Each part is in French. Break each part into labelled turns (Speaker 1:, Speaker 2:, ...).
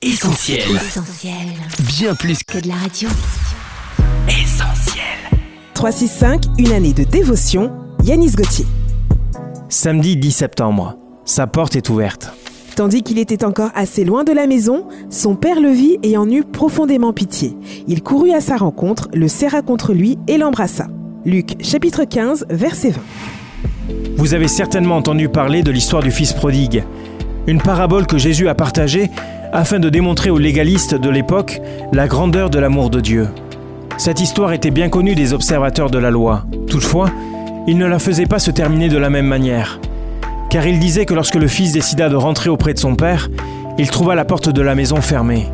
Speaker 1: Essentiel.
Speaker 2: Essentiel.
Speaker 1: Bien plus
Speaker 2: Que de la radio.
Speaker 1: qu'essentiel.
Speaker 3: 365, une année de dévotion, Yanis Gauthier.
Speaker 4: Samedi 10 septembre. Sa porte est ouverte.
Speaker 3: Tandis qu'il était encore assez loin de la maison, son père le vit et en eut profondément pitié. Il courut à sa rencontre, le serra contre lui et l'embrassa. Luc chapitre 15, verset 20.
Speaker 4: Vous avez certainement entendu parler de l'histoire du fils prodigue. Une parabole que Jésus a partagée afin de démontrer aux légalistes de l'époque la grandeur de l'amour de Dieu. Cette histoire était bien connue des observateurs de la loi. Toutefois, ils ne la faisaient pas se terminer de la même manière. Car il disait que lorsque le fils décida de rentrer auprès de son père, il trouva la porte de la maison fermée.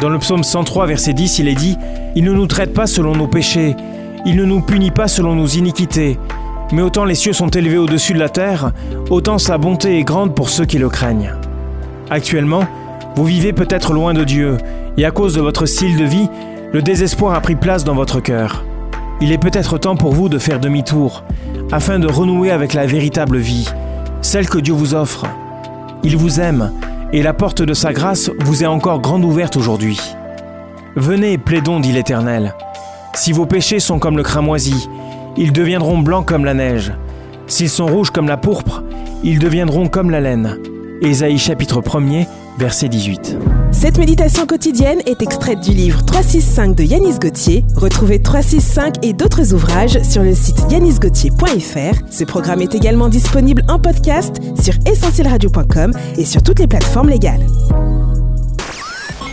Speaker 4: Dans le psaume 103, verset 10, il est dit Il ne nous traite pas selon nos péchés, il ne nous punit pas selon nos iniquités. Mais autant les cieux sont élevés au-dessus de la terre, autant sa bonté est grande pour ceux qui le craignent. Actuellement, vous vivez peut-être loin de Dieu, et à cause de votre style de vie, le désespoir a pris place dans votre cœur. Il est peut-être temps pour vous de faire demi-tour, afin de renouer avec la véritable vie, celle que Dieu vous offre. Il vous aime, et la porte de sa grâce vous est encore grande ouverte aujourd'hui. Venez, plaidons, dit l'Éternel. Si vos péchés sont comme le cramoisi, ils deviendront blancs comme la neige. S'ils sont rouges comme la pourpre, ils deviendront comme la laine. Ésaïe chapitre 1er, verset 18.
Speaker 3: Cette méditation quotidienne est extraite du livre 365 de Yanis Gauthier. Retrouvez 365 et d'autres ouvrages sur le site yanisgauthier.fr. Ce programme est également disponible en podcast sur essentielradio.com et sur toutes les plateformes légales.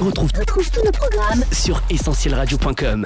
Speaker 1: On retrouve,
Speaker 2: Retrouve tous nos programmes
Speaker 1: sur essentielradio.com.